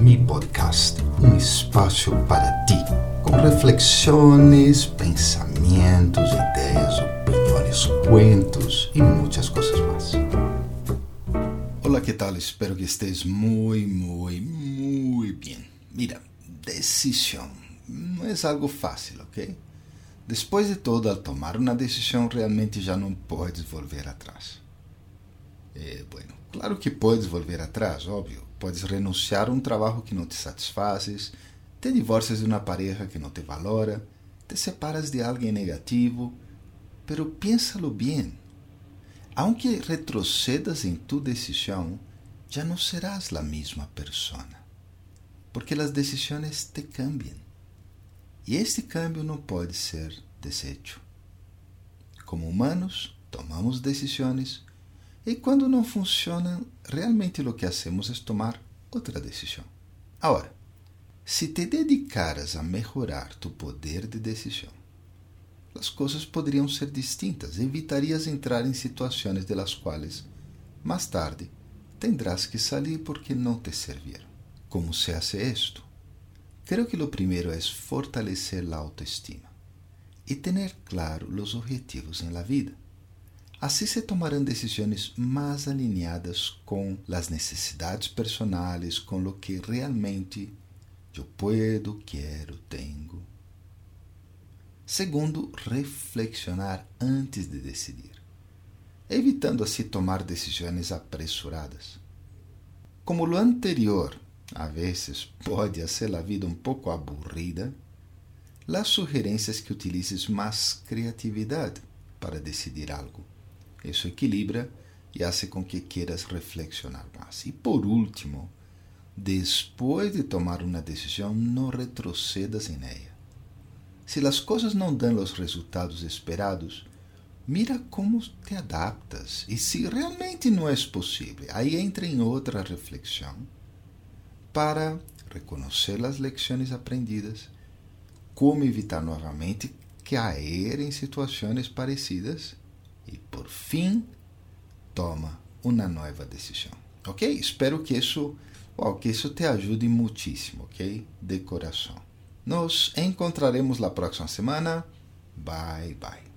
mi podcast, um espaço para ti, com reflexões, pensamentos, ideias, opiniões, cuentos e muitas coisas mais. Olá, que tal? Espero que estés muito, muito, muito bem. Mira, decisão não é algo fácil, ok? Depois de todo, ao tomar uma decisão, realmente já não podes volver atrás. É, bueno, claro que podes volver atrás, óbvio. Podes renunciar a um trabalho que não te satisfazes, te divorcias de uma pareja que não te valora, te separas de alguém negativo, pero piénsalo bem. Aunque retrocedas em tu decisão, já não serás a mesma persona, porque as decisões te cambiam. E este cambio não pode ser deshecho. Como humanos, tomamos decisões e quando não funcionam, realmente o que hacemos é tomar outra decisão. Agora, se te dedicaras a melhorar tu poder de decisão, as coisas poderiam ser distintas. Evitarias entrar em situações de las quais, mais tarde, tendrás que sair porque não te serviram. Como se hace isto? Creo que lo primero es fortalecer la autoestima y tener claro los objetivos en la vida. Assim se tomarão decisões mais alinhadas com as necessidades personais, com o que realmente eu puedo, quero, tenho. Segundo, reflexionar antes de decidir, evitando assim tomar decisões apresuradas. Como o anterior, a vezes pode ser a vida um pouco aburrida, as sugerências que utilizes mais criatividade para decidir algo. Isso equilibra e hace com que queiras reflexionar mais. E por último, depois de tomar uma decisão, não retrocedas em ela. Se as coisas não dão os resultados esperados, mira como te adaptas. E se realmente não é possível, aí entra em outra reflexão para reconhecer as lições aprendidas, como evitar novamente cair em situações parecidas e, por fim, toma uma nova decisão. Ok? Espero que isso, wow, que isso te ajude muitíssimo, ok? De coração. Nos encontraremos na próxima semana. Bye, bye.